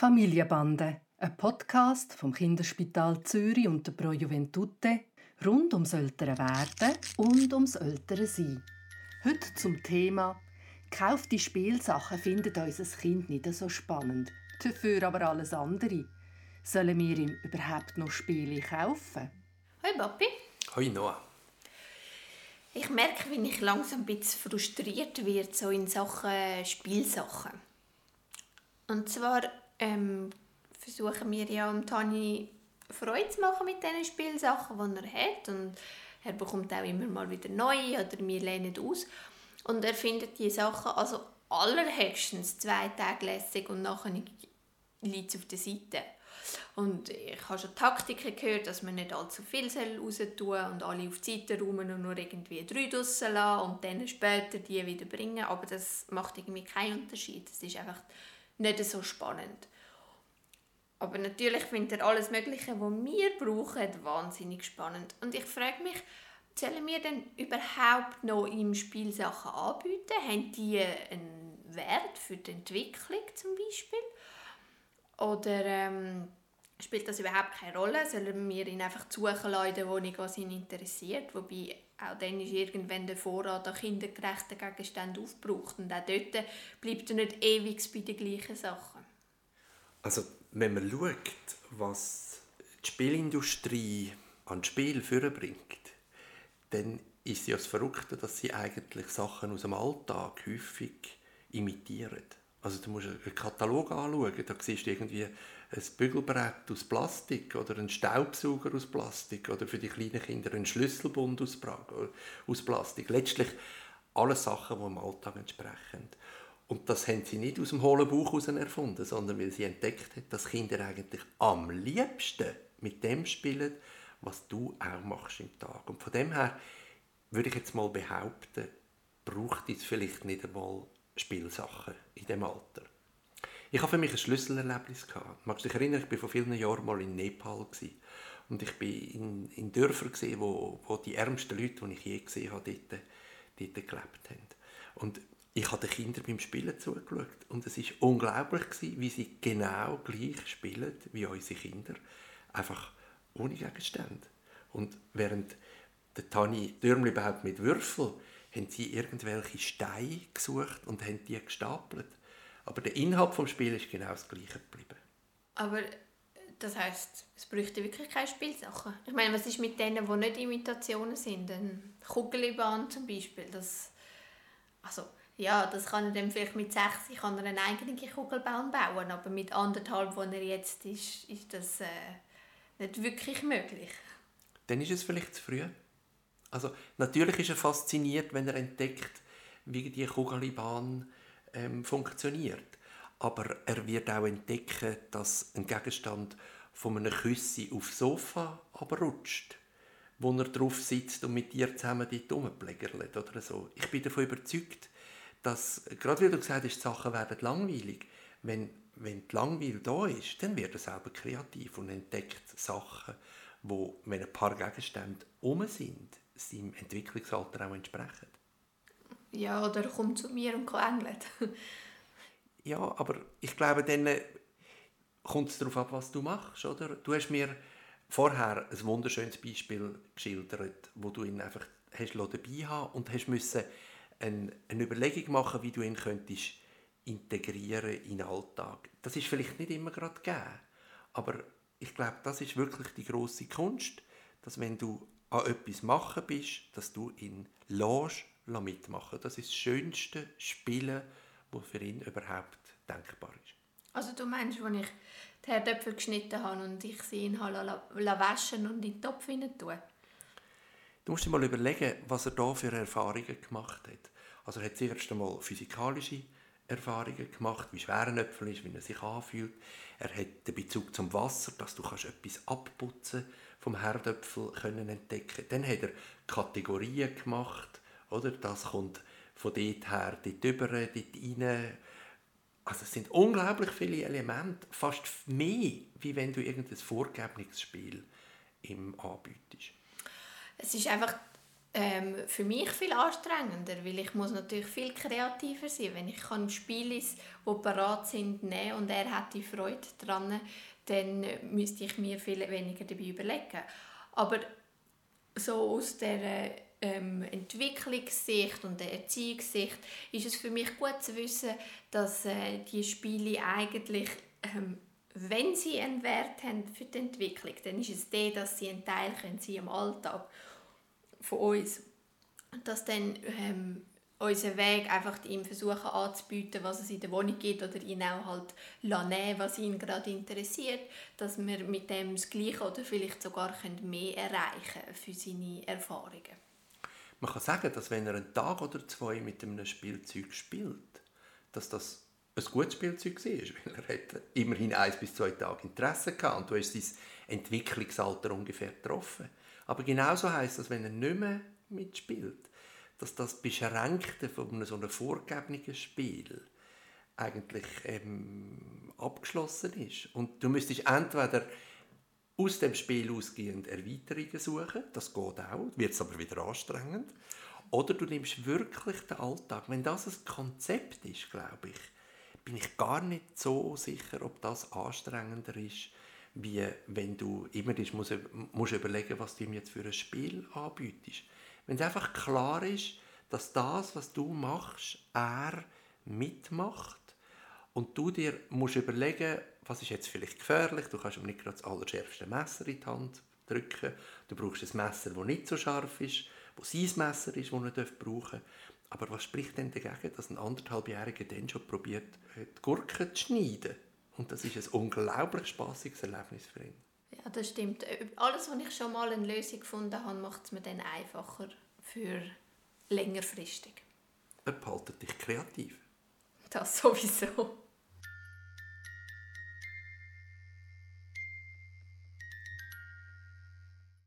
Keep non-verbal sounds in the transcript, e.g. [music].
Familienbande, ein Podcast vom Kinderspital Zürich und der Pro Juventute rund ums ältere Werden und ums ältere Sein. Heute zum Thema Kauft die Spielsachen findet unser Kind nicht so spannend, dafür aber alles andere. Sollen wir ihm überhaupt noch Spiele kaufen? Hoi Papi. Hoi Noah. Ich merke, wenn ich langsam ein bisschen frustriert werde, so in Sachen Spielsachen. Und zwar ähm, versuchen wir ja um Tani Freude zu machen mit diesen Spielsachen, die er hat. Und er bekommt auch immer mal wieder neue oder wir lehnen aus. Und er findet die Sachen also allerhöchstens zwei Tage lässig und nachher liegt es auf der Seite. Und ich habe schon Taktiken gehört, dass man nicht allzu viel raus tun und alle auf die Seite räumen und nur irgendwie drei draussen lassen und dann später die wieder bringen. Aber das macht irgendwie keinen Unterschied. Es ist einfach nicht so spannend. Aber natürlich findet er alles Mögliche, was wir brauchen, wahnsinnig spannend. Und ich frage mich, sollen wir denn überhaupt noch im Spiel Sachen anbieten? Haben die einen Wert für die Entwicklung zum Beispiel? Oder ähm, spielt das überhaupt keine Rolle? Sollen wir ihn einfach suchen Leute, die was ihn interessiert? Wobei auch dann ist irgendwann der Vorrat an kindergerechten Gegenständen aufgebraucht. Und auch dort bleibt er nicht ewig bei den gleichen Sachen. Also, wenn man schaut, was die Spielindustrie an Spiel vorbringt, dann ist ja das Verrückte, dass sie eigentlich Sachen aus dem Alltag häufig imitieren. Also du musst einen Katalog anschauen, da siehst du irgendwie ein Bügelbrett aus Plastik oder einen Staubsauger aus Plastik oder für die kleinen Kinder einen Schlüsselbund aus, aus Plastik. Letztlich alle Sachen, die im Alltag entsprechen. Und das haben sie nicht aus dem hohlen Bauch heraus erfunden, sondern weil sie entdeckt haben, dass Kinder eigentlich am liebsten mit dem spielen, was du auch machst im Tag. Und von dem her würde ich jetzt mal behaupten, braucht es vielleicht nicht einmal Spielsachen in dem Alter. Ich habe für mich ein Schlüsselerlebnis gehabt. Magst du dich erinnern, ich war vor vielen Jahren mal in Nepal gewesen. und ich bin in, in Dörfern gesehen, wo, wo die ärmsten Leute, die ich je gesehen habe, dort, dort gelebt haben. Und ich habe den Kindern beim Spielen zugeschaut und es ist unglaublich gewesen, wie sie genau gleich spielen wie unsere Kinder, einfach ohne Gegenstände. Und während der Tani Dürmli baut mit Würfel, haben sie irgendwelche Steine gesucht und haben die gestapelt. Aber der Inhalt des Spiels ist genau das gleiche geblieben. Aber das heißt, es bräuchte wirklich keine Spielsachen. Ich meine, was ist mit denen, die nicht Imitationen sind? Ein Kugelbahn zum Beispiel. Das, also, ja, das kann er dann vielleicht mit sechs, kann er eine eigene Kugelbahn bauen, aber mit anderthalb, wo er jetzt ist, ist das äh, nicht wirklich möglich. Dann ist es vielleicht zu früh. Also natürlich ist er fasziniert, wenn er entdeckt, wie die Kugelbahn ähm, funktioniert. Aber er wird auch entdecken, dass ein Gegenstand von einem Küssi aufs Sofa abrutscht, wo er drauf sitzt und mit dir zusammen dort rumplägerlet oder so. Ich bin davon überzeugt, dass, gerade wie du gesagt hast, die Sachen werden langweilig. Wenn, wenn die Langweil da ist, dann wird er selber kreativ und entdeckt Sachen, wo, wenn ein paar Gegenstände um sind, seinem Entwicklungsalter auch entsprechen. Ja, oder er kommt zu mir und kann ja, aber ich glaube, dann äh, kommt es darauf ab, was du machst. Oder? Du hast mir vorher ein wunderschönes Beispiel geschildert, wo du ihn einfach hast dabei haben und hast müssen eine, eine Überlegung machen, wie du ihn könntest integrieren in den Alltag. Das ist vielleicht nicht immer gerade gegeben, aber ich glaube, das ist wirklich die große Kunst, dass wenn du an etwas machen bist, dass du ihn lässt, mitmachen Das ist das schönste Spielen, das für ihn überhaupt denkbar ist. Also du meinst, als ich die Herdöpfel geschnitten habe und ich sie ihn habe waschen und in den Topf hinein tue? Du musst dir mal überlegen, was er da für Erfahrungen gemacht hat. Also er hat zuerst einmal physikalische Erfahrungen gemacht, wie schwer ein Äpfel ist, wie er sich anfühlt. Er hat den Bezug zum Wasser, dass du kannst etwas abputzen vom Herdöpfel können entdecken. Dann hat er Kategorien gemacht, oder? Das kommt von dort her, dort über, dort rein. Also es sind unglaublich viele Elemente, fast mehr, wie wenn du irgendein vorgegebenes im anbietest. Es ist einfach ähm, für mich viel anstrengender, weil ich muss natürlich viel kreativer sein. Wenn ich kann Spiele, die parat sind, nehmen und er hat die Freude daran, dann müsste ich mir viel weniger dabei überlegen. Aber so aus der ähm, Entwicklungssicht und der Erziehungssicht ist es für mich gut zu wissen, dass äh, die Spiele eigentlich ähm, wenn sie einen Wert haben für die Entwicklung, dann ist es der, dass sie ein Teil können sein im Alltag von uns. Dass dann ähm, unseren Weg einfach ihm versuchen anzubieten, was es in der Wohnung gibt oder ihn auch halt nehmen, was ihn gerade interessiert, dass wir mit dem das Gleiche oder vielleicht sogar mehr erreichen für seine Erfahrungen. Man kann sagen, dass wenn er einen Tag oder zwei mit einem Spielzeug spielt, dass das ein gutes Spielzeug war, [laughs] weil er hat immerhin ein bis zwei Tage Interesse gehabt und du hast sein Entwicklungsalter ungefähr getroffen. Aber genauso heißt das, wenn er nicht mehr mitspielt, dass das Beschränkte von so einem vorgegebenen Spiel eigentlich ähm, abgeschlossen ist. Und du müsstest entweder aus dem Spiel ausgehend Erweiterungen suchen, das geht auch, wird es aber wieder anstrengend, oder du nimmst wirklich den Alltag. Wenn das ein Konzept ist, glaube ich, bin ich gar nicht so sicher, ob das anstrengender ist, wie wenn du immer musst, musst überlegen, was du ihm jetzt für ein Spiel anbietest. Wenn es einfach klar ist, dass das, was du machst, er mitmacht und du dir musst überlegen, was ist jetzt vielleicht gefährlich, du kannst ihm nicht gerade das allerschärfste Messer in die Hand drücken, du brauchst ein Messer, das nicht so scharf ist, wo sein Messer ist, das er brauchen darf. Aber was spricht denn dagegen, dass ein anderthalbjähriger dann schon probiert, die Gurken zu schneiden? Und das ist ein unglaublich spaßiges Erlebnis für ihn. Ja, das stimmt. Alles, was ich schon mal eine Lösung gefunden habe, macht es mir dann einfacher für längerfristig. Er behaltet dich kreativ. Das sowieso.